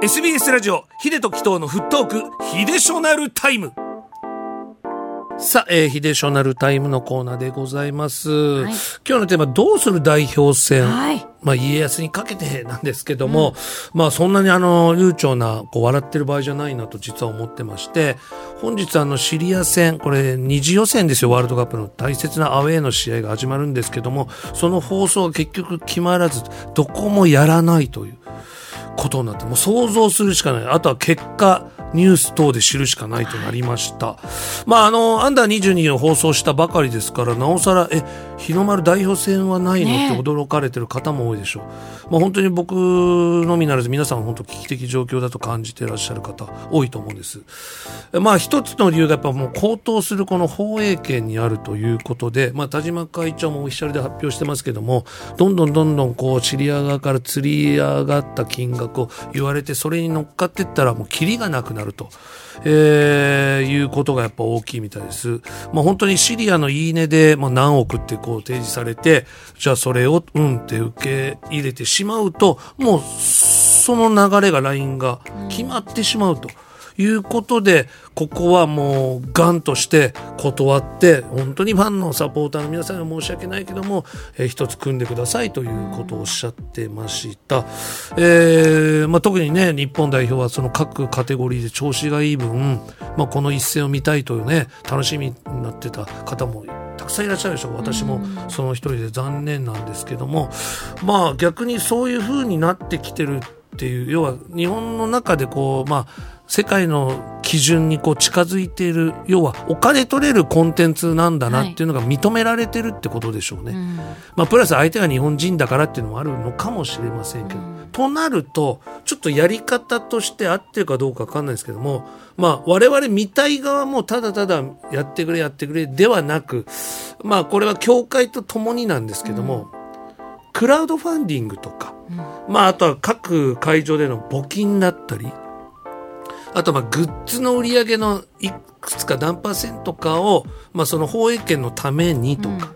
SBS ラジオヒデとキトのフットークヒデショナルタイム。さあ、えー、ヒデショナルタイムのコーナーでございます、はい。今日のテーマどうする代表選、はい。まあ、家康にかけてなんですけども、まあ、そんなにあの、悠長な、こう、笑ってる場合じゃないなと実は思ってまして、本日あの、シリア戦、これ、二次予選ですよ、ワールドカップの大切なアウェーの試合が始まるんですけども、その放送が結局決まらず、どこもやらないということになって、もう想像するしかない。あとは結果、ニュース等で知るしかないとなりました。まあ、あの、アンダー22を放送したばかりですから、なおさら、え、日の丸代表戦はないの、って驚かれてる方も多いでしょう。まあ、本当に僕のみならず皆さん本当危機的状況だと感じていらっしゃる方多いと思うんです。まあ、一つの理由がやっぱもう高騰するこの放映権にあるということで、まあ、田島会長もオフィシャルで発表してますけども、どんどんどんどんこう、シリア側から釣り上がった金額を言われて、それに乗っかっていったらもうキリがなくななると。えーいうことがやっぱ大きいみたいです。まあ本当にシリアのいいねで、まあ、何億ってこう提示されて、じゃあそれをうんって受け入れてしまうと、もうその流れがラインが決まってしまうと。いうことで、ここはもう、ガンとして断って、本当にファンのサポーターの皆さんには申し訳ないけども、えー一つ組んでくださいということをおっしゃってました。えーまあ、特にね、日本代表はその各カテゴリーで調子がいい分、まあ、この一戦を見たいというね、楽しみになってた方もたくさんいらっしゃるでしょう。私もその一人で残念なんですけども、まあ逆にそういう風になってきてるいう、要は日本の中でこう、まあ、世界の基準にこう近づいている、要はお金取れるコンテンツなんだなっていうのが認められてるってことでしょうね。うん。まあ、プラス相手が日本人だからっていうのもあるのかもしれませんけど、となると、ちょっとやり方として合ってるかどうかわかんないですけども、まあ、我々見たい側もただただやってくれやってくれではなく、まあ、これは協会と共になんですけども、クラウドファンディングとか、まあ、あとは各会場での募金だったり、あとまあグッズの売り上げのいくつか何パーセントかを、まあ、その放映権のためにとか、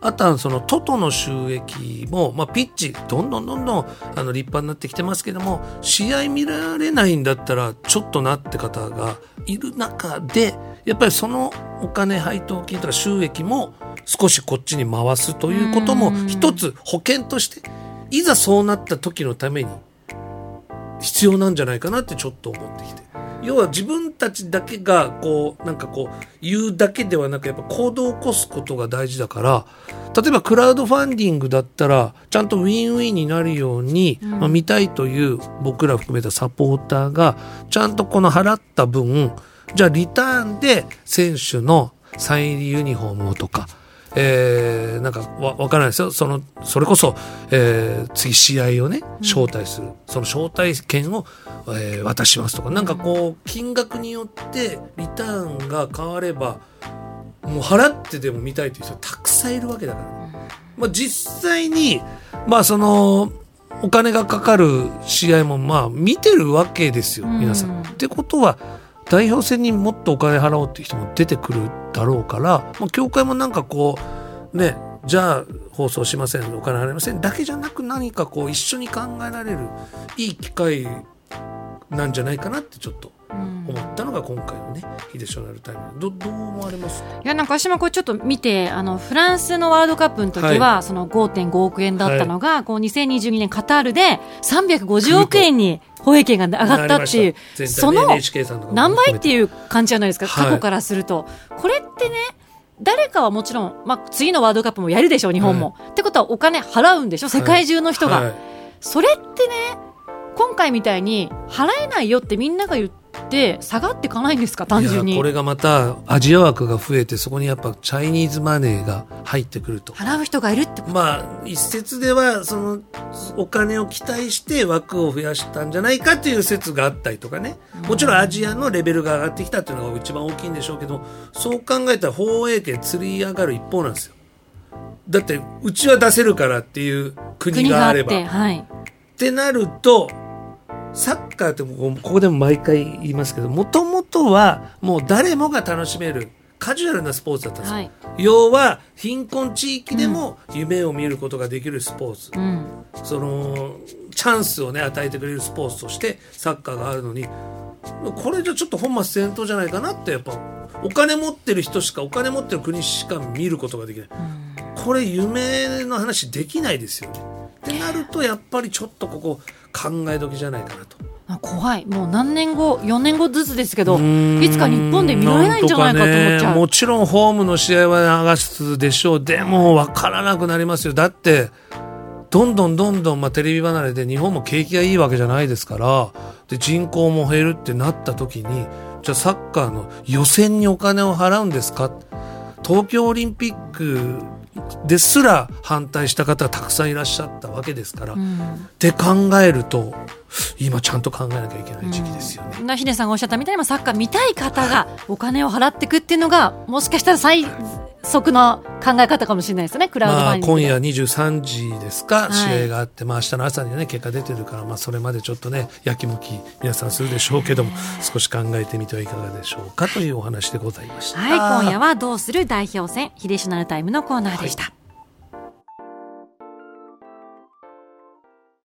あとはそのトトの収益も、まあ、ピッチどんどんどんどんあの立派になってきてますけども試合見られないんだったらちょっとなって方がいる中でやっぱりそのお金配当金とか収益も少しこっちに回すということも一つ保険としていざそうなった時のために必要なんじゃないかなってちょっと思ってきて。要は自分たちだけがこうなんかこう言うだけではなくやっぱ行動を起こすことが大事だから例えばクラウドファンディングだったらちゃんとウィンウィンになるように、まあ、見たいという僕ら含めたサポーターがちゃんとこの払った分じゃあリターンで選手のサイン入りユニフォームをとかえーなんかわわからないですよ。その、それこそ、えー次試合をね、招待する。その招待券を、えー渡しますとか、なんかこう、金額によってリターンが変われば、もう払ってでも見たいという人たくさんいるわけだからね。まあ実際に、まあその、お金がかかる試合もまあ見てるわけですよ、皆さん。うんってことは、代表戦にもっとお金払おうっていう人も出てくるだろうから、まあ、協会もなんかこうねじゃあ放送しませんお金払いませんだけじゃなく何かこう一緒に考えられるいい機会なんじゃないかなってちょっと思ったのが今回のね「ヒデショナルタイム」どどう思われますか？いやなんか私もこれちょっと見てあのフランスのワールドカップの時は、その5.5億円だったのが、こう2022年カタールで350億円に放映権が上がったっていうそその何倍ってういう感じじゃないですか、はい。過去からすると。これってね誰かはもちろん、まあ、次のワールドカップもやるでしょう日本も、ってことはお金払うんでしょ？世界中の人が、はい。それってね今回みたいに払えないよってみんなが言って下がっていかないんですか単純に。これがまたアジア枠が増えてそこにやっぱチャイニーズマネーが入ってくると。払う人がいるってこと。まあ一説ではそのお金を期待して枠を増やしたんじゃないかという説があったりとかね。もちろんアジアのレベルが上がってきたっていうのが一番大きいんでしょうけどそう考えたら放映権釣り上がる一方なんですよ。だってうちは出せるからっていう国国があれば。てはい。ってなるとサッカーってここでも毎回言いますけどもともとはもう誰もが楽しめるカジュアルなスポーツだったんですよ、はい。要は貧困地域でも夢を見ることができるスポーツ、うん。そのチャンスをね与えてくれるスポーツとしてサッカーがあるのにこれじゃちょっと本末転倒じゃないかなってやっぱお金持ってる人しかお金持ってる国しか見ることができない、これ夢の話できないですよね。ってなるとやっぱりちょっとここ考え時じゃないかなと。あ怖い。もう何年後4年後ずつですけどいつか日本で見られないんじゃないかと思っちゃう、ねもちろんホームの試合は流すでしょう。でも分からなくなりますよ。だってどんどんどんどん、まあ、テレビ離れで日本も景気がいいわけじゃないですからで人口も減るってなった時にじゃあサッカーの予選にお金を払うんですか？東京オリンピックですら反対した方がたくさんいらっしゃったわけですから、っうん。て考えると今ちゃんと考えなきゃいけない時期ですよね。なヒデさんがおっしゃったみたいにまあサッカー見たい方がお金を払っていくっていうのがもしかしたら最速の考え方かもしれないですね。クラウドフまあ、ァンディングで、今夜23時ですか、はい。試合があって、まあ明日の朝にはね結果出てるから、まあ、それまでちょっとねやきもき皆さんするでしょうけども少し考えてみてはいかがでしょうかというお話でございました。はい今夜はどうする代表戦ヒデショナルタイムのコーナーでした、